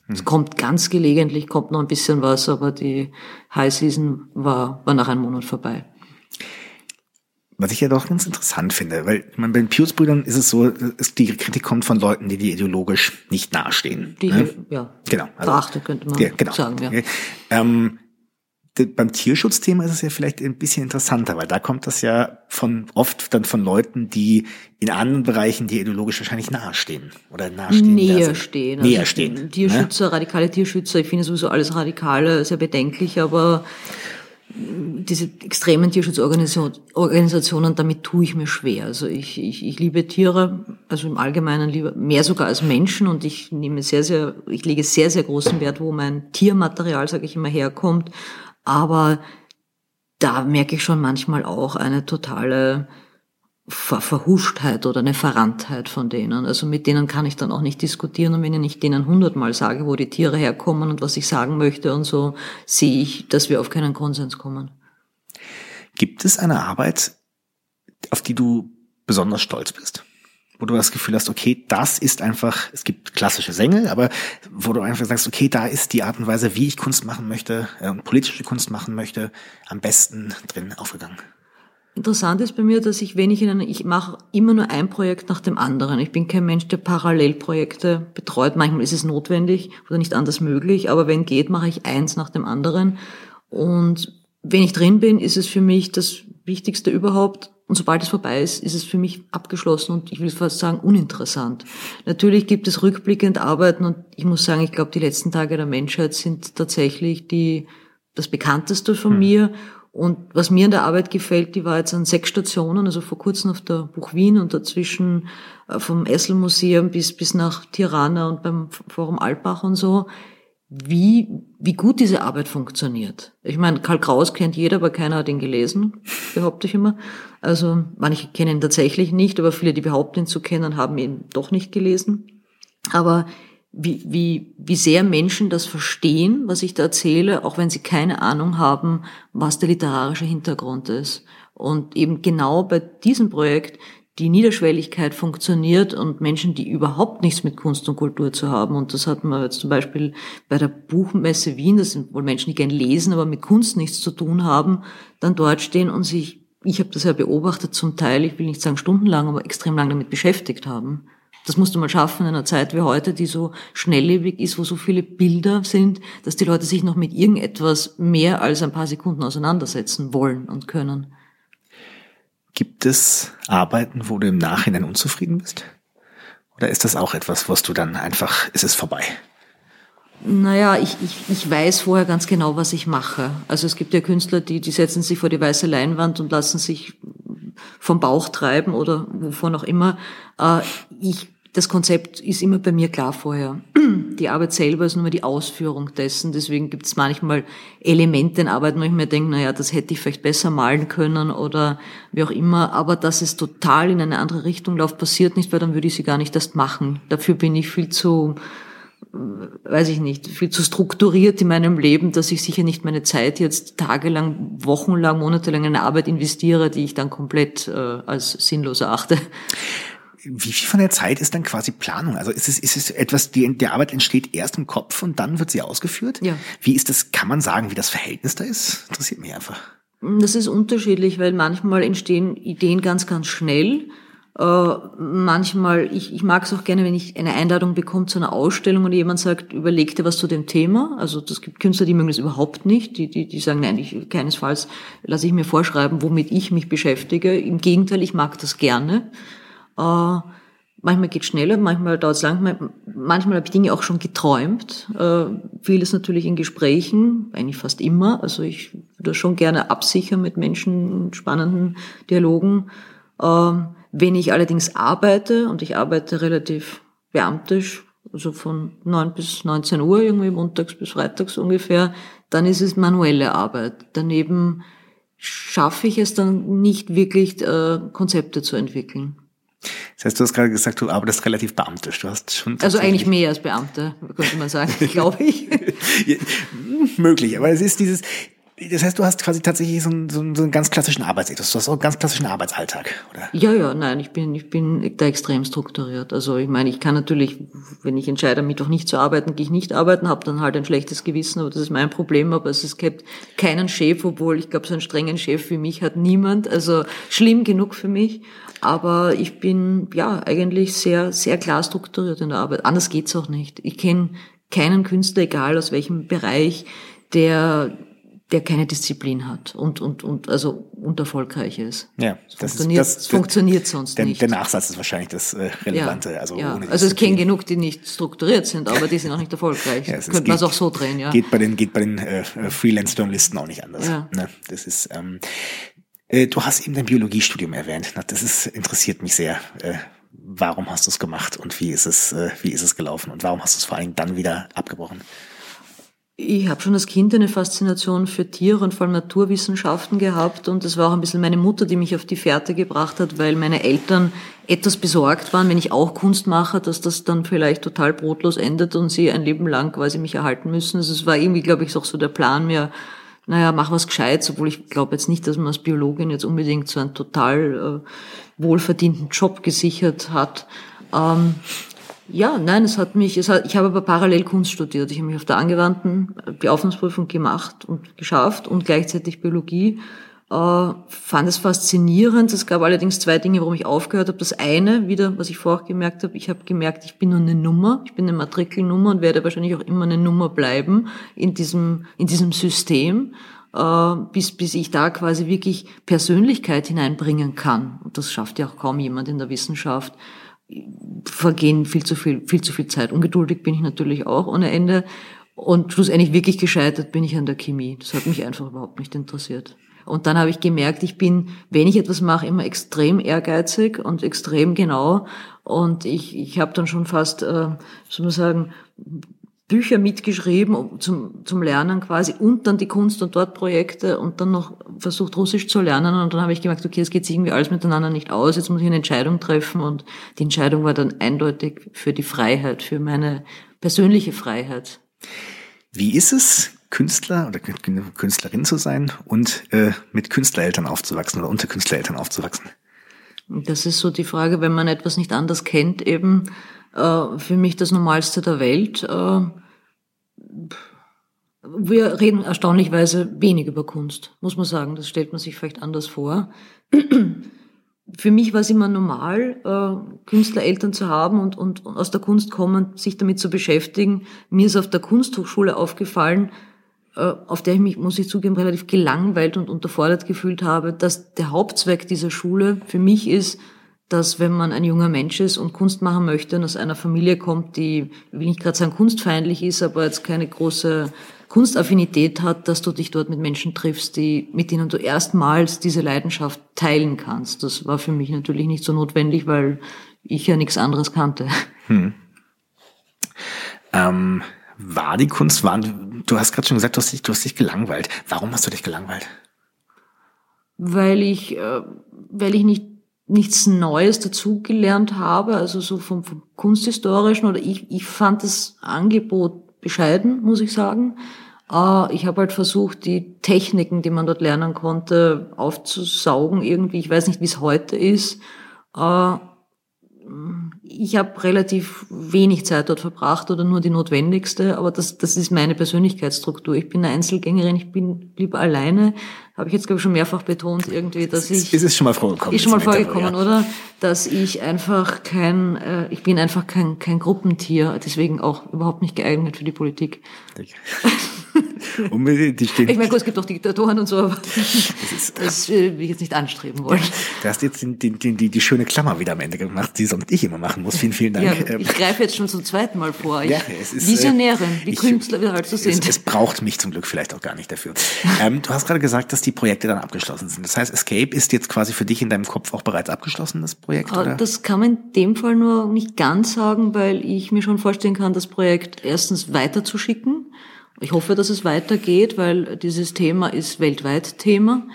es kommt ganz gelegentlich, kommt noch ein bisschen was, aber die High Season war, war nach einem Monat vorbei. Was ich ja doch ganz interessant finde, weil ich meine, bei den Pius-Brüdern ist es so, ist, die Kritik kommt von Leuten, die dir ideologisch nicht nahestehen. Die, ne? ja, genau, also, verachte könnte man ja, genau. sagen, ja. Ähm, beim Tierschutzthema ist es ja vielleicht ein bisschen interessanter, weil da kommt das ja von oft dann von Leuten, die in anderen Bereichen die ideologisch wahrscheinlich nahestehen oder nahestehen. Näher stehen. Näher also stehen. Ne? Tierschützer, ne? radikale Tierschützer, ich finde sowieso alles Radikale sehr bedenklich, aber diese extremen Tierschutzorganisationen, damit tue ich mir schwer. Also ich, ich, ich liebe Tiere, also im Allgemeinen lieber mehr sogar als Menschen und ich nehme sehr, sehr, ich lege sehr, sehr großen Wert, wo mein Tiermaterial, sage ich immer, herkommt. Aber da merke ich schon manchmal auch eine totale Ver Verhuschtheit oder eine Verranntheit von denen. Also mit denen kann ich dann auch nicht diskutieren und wenn ich denen hundertmal sage, wo die Tiere herkommen und was ich sagen möchte und so, sehe ich, dass wir auf keinen Konsens kommen. Gibt es eine Arbeit, auf die du besonders stolz bist? Wo du das Gefühl hast, okay, das ist einfach, es gibt klassische Sängel, aber wo du einfach sagst, okay, da ist die Art und Weise, wie ich Kunst machen möchte äh, und politische Kunst machen möchte, am besten drin aufgegangen. Interessant ist bei mir, dass ich, wenn ich in einer, ich mache immer nur ein Projekt nach dem anderen. Ich bin kein Mensch, der Parallelprojekte betreut. Manchmal ist es notwendig oder nicht anders möglich, aber wenn geht, mache ich eins nach dem anderen. Und wenn ich drin bin, ist es für mich das Wichtigste überhaupt. Und sobald es vorbei ist, ist es für mich abgeschlossen und ich will fast sagen uninteressant. Natürlich gibt es rückblickend Arbeiten und ich muss sagen, ich glaube, die letzten Tage der Menschheit sind tatsächlich die, das bekannteste von hm. mir und was mir in der Arbeit gefällt, die war jetzt an sechs Stationen, also vor kurzem auf der Buch Wien und dazwischen äh, vom Esselmuseum bis, bis nach Tirana und beim Forum Alpbach und so, wie, wie gut diese Arbeit funktioniert. Ich meine, Karl Kraus kennt jeder, aber keiner hat ihn gelesen, behaupte ich immer. Also manche kennen ihn tatsächlich nicht, aber viele, die behaupten ihn zu kennen, haben ihn doch nicht gelesen. Aber wie, wie, wie sehr Menschen das verstehen, was ich da erzähle, auch wenn sie keine Ahnung haben, was der literarische Hintergrund ist. Und eben genau bei diesem Projekt die Niederschwelligkeit funktioniert und Menschen, die überhaupt nichts mit Kunst und Kultur zu haben, und das hatten wir jetzt zum Beispiel bei der Buchmesse Wien, das sind wohl Menschen, die gern lesen, aber mit Kunst nichts zu tun haben, dann dort stehen und sich, ich habe das ja beobachtet zum Teil, ich will nicht sagen stundenlang, aber extrem lang damit beschäftigt haben. Das musst du mal schaffen in einer Zeit wie heute, die so schnelllebig ist, wo so viele Bilder sind, dass die Leute sich noch mit irgendetwas mehr als ein paar Sekunden auseinandersetzen wollen und können. Gibt es Arbeiten, wo du im Nachhinein unzufrieden bist? Oder ist das auch etwas, was du dann einfach, ist es vorbei? Naja, ich, ich, ich weiß vorher ganz genau, was ich mache. Also es gibt ja Künstler, die, die setzen sich vor die weiße Leinwand und lassen sich vom Bauch treiben oder wovon auch immer. Äh, ich das Konzept ist immer bei mir klar vorher. Die Arbeit selber ist nur die Ausführung dessen. Deswegen gibt es manchmal Elemente in Arbeit, wo ich mir denke, naja, das hätte ich vielleicht besser malen können oder wie auch immer. Aber dass es total in eine andere Richtung läuft, passiert nicht, weil dann würde ich sie gar nicht erst machen. Dafür bin ich viel zu, äh, weiß ich nicht, viel zu strukturiert in meinem Leben, dass ich sicher nicht meine Zeit jetzt tagelang, wochenlang, monatelang in eine Arbeit investiere, die ich dann komplett äh, als sinnlos erachte wie viel von der Zeit ist dann quasi Planung? Also ist es, ist es etwas, die, die Arbeit entsteht erst im Kopf und dann wird sie ausgeführt? Ja. Wie ist das, kann man sagen, wie das Verhältnis da ist? Interessiert mich einfach. Das ist unterschiedlich, weil manchmal entstehen Ideen ganz, ganz schnell. Äh, manchmal, ich, ich mag es auch gerne, wenn ich eine Einladung bekomme zu einer Ausstellung und jemand sagt, überleg dir was zu dem Thema. Also das gibt Künstler, die mögen das überhaupt nicht. Die, die, die sagen, nein, ich, keinesfalls lasse ich mir vorschreiben, womit ich mich beschäftige. Im Gegenteil, ich mag das gerne. Äh, manchmal geht schneller, manchmal dauert es lang, manchmal habe ich Dinge auch schon geträumt. Äh, vieles natürlich in Gesprächen, eigentlich fast immer. Also ich würde schon gerne absichern mit Menschen spannenden Dialogen. Äh, wenn ich allerdings arbeite, und ich arbeite relativ beamtisch, also von 9 bis 19 Uhr, irgendwie montags bis freitags ungefähr, dann ist es manuelle Arbeit. Daneben schaffe ich es dann nicht wirklich, äh, Konzepte zu entwickeln. Das heißt, du hast gerade gesagt, du arbeitest relativ beamtisch. Du hast schon also eigentlich mehr als Beamte, könnte man sagen, glaube ich. ja, möglich, aber es ist dieses, das heißt, du hast quasi tatsächlich so einen, so einen, so einen ganz klassischen Arbeitsethos, du hast auch einen ganz klassischen Arbeitsalltag, oder? Ja, ja, nein, ich bin, ich bin da extrem strukturiert. Also ich meine, ich kann natürlich, wenn ich entscheide, am Mittwoch nicht zu arbeiten, gehe ich nicht arbeiten, habe dann halt ein schlechtes Gewissen, aber das ist mein Problem. Aber es gibt keinen Chef, obwohl ich glaube, so einen strengen Chef wie mich hat niemand. Also schlimm genug für mich. Aber ich bin ja eigentlich sehr, sehr klar strukturiert in der Arbeit. Anders geht's auch nicht. Ich kenne keinen Künstler, egal aus welchem Bereich, der der keine Disziplin hat und, und, und also und erfolgreich ist. Ja, das, funktioniert, ist, das, das funktioniert sonst der, nicht. Der Nachsatz ist wahrscheinlich das äh, Relevante. Ja, also, ja. Ohne also es kennen genug, die nicht strukturiert sind, aber die sind auch nicht erfolgreich. ja, Könnte man es auch so drehen, ja. Geht bei den, geht bei den äh, Freelance-Journalisten auch nicht anders. Ja. Ne? Das ist, ähm, äh, du hast eben dein Biologiestudium erwähnt. Das ist, interessiert mich sehr. Äh, warum hast du es gemacht und wie ist es, äh, wie ist es gelaufen und warum hast du es vor allem dann wieder abgebrochen? Ich habe schon als Kind eine Faszination für Tiere und vor allem Naturwissenschaften gehabt und es war auch ein bisschen meine Mutter, die mich auf die Fährte gebracht hat, weil meine Eltern etwas besorgt waren, wenn ich auch Kunst mache, dass das dann vielleicht total brotlos endet und sie ein Leben lang quasi mich erhalten müssen. Also es war irgendwie, glaube ich, auch so der Plan, mir, naja, mach was Gescheites, obwohl ich glaube jetzt nicht, dass man als Biologin jetzt unbedingt so einen total äh, wohlverdienten Job gesichert hat. Ähm, ja, nein, es hat mich, es hat, ich habe aber parallel Kunst studiert. Ich habe mich auf der angewandten Beaufnahmsprüfung gemacht und geschafft und gleichzeitig Biologie. Äh, fand es faszinierend. Es gab allerdings zwei Dinge, warum ich aufgehört habe. Das eine, wieder, was ich vorher gemerkt habe, ich habe gemerkt, ich bin nur eine Nummer, ich bin eine Matrikelnummer und werde wahrscheinlich auch immer eine Nummer bleiben in diesem, in diesem System, äh, bis, bis ich da quasi wirklich Persönlichkeit hineinbringen kann. Und das schafft ja auch kaum jemand in der Wissenschaft vergehen viel zu viel, viel zu viel Zeit. Ungeduldig bin ich natürlich auch ohne Ende. Und schlussendlich wirklich gescheitert bin ich an der Chemie. Das hat mich einfach überhaupt nicht interessiert. Und dann habe ich gemerkt, ich bin, wenn ich etwas mache, immer extrem ehrgeizig und extrem genau. Und ich, ich habe dann schon fast, äh, soll man sagen, Bücher mitgeschrieben zum, zum Lernen quasi und dann die Kunst- und dort Projekte und dann noch versucht Russisch zu lernen und dann habe ich gemerkt, okay, es geht sich irgendwie alles miteinander nicht aus, jetzt muss ich eine Entscheidung treffen und die Entscheidung war dann eindeutig für die Freiheit, für meine persönliche Freiheit. Wie ist es, Künstler oder Künstlerin zu sein und äh, mit Künstlereltern aufzuwachsen oder unter Künstlereltern aufzuwachsen? Das ist so die Frage, wenn man etwas nicht anders kennt, eben äh, für mich das Normalste der Welt. Äh, wir reden erstaunlichweise wenig über Kunst, muss man sagen. Das stellt man sich vielleicht anders vor. Für mich war es immer normal, äh, Künstlereltern zu haben und, und, und aus der Kunst kommen, sich damit zu beschäftigen. Mir ist auf der Kunsthochschule aufgefallen, auf der ich mich, muss ich zugeben, relativ gelangweilt und unterfordert gefühlt habe, dass der Hauptzweck dieser Schule für mich ist, dass wenn man ein junger Mensch ist und Kunst machen möchte und aus einer Familie kommt, die, will nicht gerade sagen kunstfeindlich ist, aber jetzt keine große Kunstaffinität hat, dass du dich dort mit Menschen triffst, die, mit denen du erstmals diese Leidenschaft teilen kannst. Das war für mich natürlich nicht so notwendig, weil ich ja nichts anderes kannte. Hm. Ähm, war die Kunst, war, du hast gerade schon gesagt, du hast, dich, du hast dich gelangweilt. Warum hast du dich gelangweilt? Weil ich, äh, weil ich nicht nichts Neues dazugelernt habe, also so vom, vom Kunsthistorischen oder ich, ich fand das Angebot bescheiden, muss ich sagen. Äh, ich habe halt versucht, die Techniken, die man dort lernen konnte, aufzusaugen irgendwie. Ich weiß nicht, wie es heute ist. Äh, ich habe relativ wenig Zeit dort verbracht oder nur die notwendigste, aber das, das ist meine Persönlichkeitsstruktur. Ich bin eine Einzelgängerin, ich bin lieber alleine. Habe ich jetzt, glaube ich, schon mehrfach betont, irgendwie, dass ich... Ist es schon mal vorgekommen? Ist schon mal vorgekommen, ja. oder? Dass ich einfach kein, äh, ich bin einfach kein, kein Gruppentier, deswegen auch überhaupt nicht geeignet für die Politik. Unbedingt, die stehen. Ich meine, gut, es gibt auch Diktatoren und so, aber das, ist, das äh, will ich jetzt nicht anstreben wollen. Du hast jetzt die, die, die, die schöne Klammer wieder am Ende gemacht, die sonst ich immer machen muss. Vielen, vielen Dank. Ja, ich greife jetzt schon zum zweiten Mal vor. Ich, ja, es ist, Visionärin, wie ich, Künstler wir halt so sind. Es, es, braucht mich zum Glück vielleicht auch gar nicht dafür. ähm, du hast gerade gesagt, dass die Projekte dann abgeschlossen sind. Das heißt, Escape ist jetzt quasi für dich in deinem Kopf auch bereits abgeschlossen, das Projekt? Ah, oder? Das kann man in dem Fall nur nicht ganz sagen, weil ich mir schon vorstellen kann, das Projekt erstens weiterzuschicken ich hoffe, dass es weitergeht, weil dieses Thema ist weltweit Thema.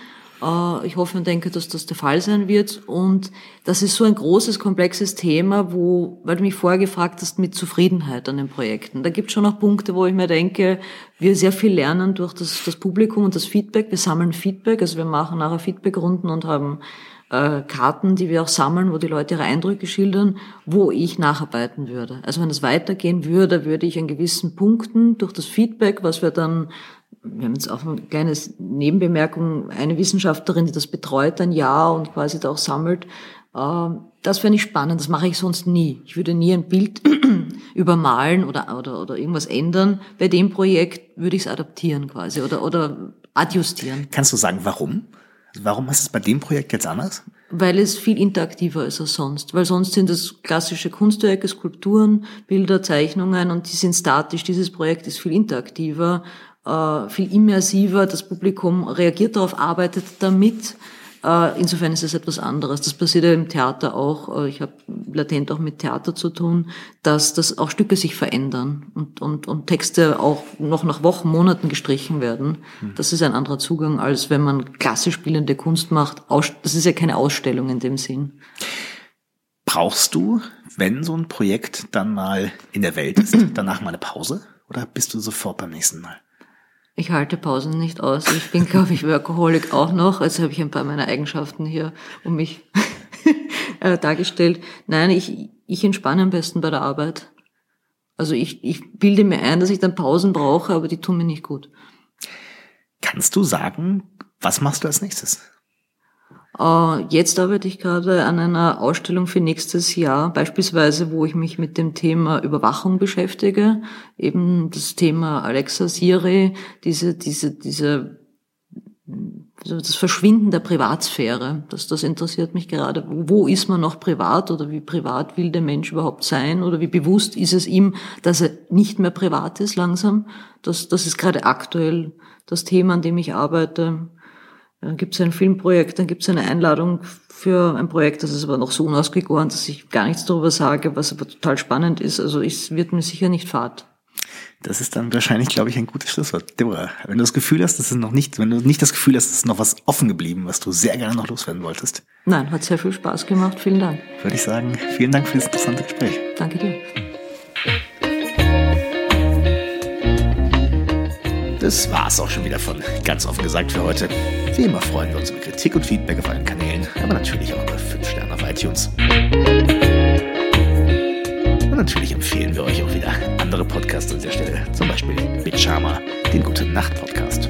Äh, ich hoffe und denke, dass das der Fall sein wird. Und das ist so ein großes, komplexes Thema, wo, weil du mich vorher gefragt hast, mit Zufriedenheit an den Projekten. Da gibt es schon noch Punkte, wo ich mir denke, wir sehr viel lernen durch das, das Publikum und das Feedback. Wir sammeln Feedback, also wir machen nachher Feedbackrunden und haben äh, Karten, die wir auch sammeln, wo die Leute ihre Eindrücke schildern, wo ich nacharbeiten würde. Also wenn es weitergehen würde, würde ich an gewissen Punkten durch das Feedback, was wir dann wir haben jetzt auch ein kleines Nebenbemerkung, eine Wissenschaftlerin, die das betreut ein Jahr und quasi da auch sammelt. Äh, das fände ich spannend, das mache ich sonst nie. Ich würde nie ein Bild übermalen oder, oder, oder irgendwas ändern. Bei dem Projekt würde ich es adaptieren quasi oder, oder adjustieren. Kannst du sagen, warum? Warum ist es bei dem Projekt jetzt anders? Weil es viel interaktiver ist als sonst. Weil sonst sind es klassische Kunstwerke, Skulpturen, Bilder, Zeichnungen und die sind statisch. Dieses Projekt ist viel interaktiver, äh, viel immersiver. Das Publikum reagiert darauf, arbeitet damit. Äh, insofern ist es etwas anderes. Das passiert ja im Theater auch. Äh, ich habe latent auch mit Theater zu tun, dass, dass auch Stücke sich verändern und, und, und Texte auch noch nach Wochen, Monaten gestrichen werden. Hm. Das ist ein anderer Zugang, als wenn man klassisch spielende Kunst macht. Das ist ja keine Ausstellung in dem Sinn. Brauchst du, wenn so ein Projekt dann mal in der Welt ist, danach mal eine Pause? Oder bist du sofort beim nächsten Mal? Ich halte Pausen nicht aus. Ich bin, glaube ich, Workaholic auch noch. Also habe ich ein paar meiner Eigenschaften hier um mich äh, dargestellt. Nein, ich, ich entspanne am besten bei der Arbeit. Also ich, ich bilde mir ein, dass ich dann Pausen brauche, aber die tun mir nicht gut. Kannst du sagen, was machst du als nächstes? Äh, jetzt arbeite ich gerade an einer Ausstellung für nächstes Jahr, beispielsweise, wo ich mich mit dem Thema Überwachung beschäftige, eben das Thema Alexa, Siri, diese, diese, diese, das Verschwinden der Privatsphäre. Das, das interessiert mich gerade. Wo ist man noch privat oder wie privat will der Mensch überhaupt sein oder wie bewusst ist es ihm, dass er nicht mehr privat ist langsam? Das, das ist gerade aktuell das Thema, an dem ich arbeite. Dann gibt es ein Filmprojekt, dann gibt es eine Einladung für ein Projekt, das ist aber noch so unausgegoren, dass ich gar nichts darüber sage, was aber total spannend ist. Also es wird mir sicher nicht fad. Das ist dann wahrscheinlich, glaube ich, ein gutes Schlusswort. Deborah, wenn du das Gefühl hast, dass es noch nicht, wenn du nicht das Gefühl hast, es ist noch was offen geblieben, was du sehr gerne noch loswerden wolltest. Nein, hat sehr viel Spaß gemacht. Vielen Dank. Würde ich sagen, vielen Dank für das interessante Gespräch. Danke dir. Das war's auch schon wieder von ganz offen gesagt für heute. Wie immer freuen wir uns über Kritik und Feedback auf allen Kanälen, aber natürlich auch über 5 Sterne auf iTunes. Und natürlich empfehlen wir euch auch wieder andere Podcasts an der Stelle, zum Beispiel Bitchama, den Gute Nacht Podcast.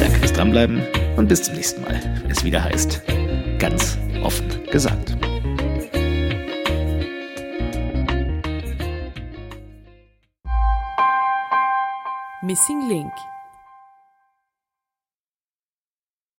Danke fürs Dranbleiben und bis zum nächsten Mal, wenn es wieder heißt, ganz offen gesagt. Missing Link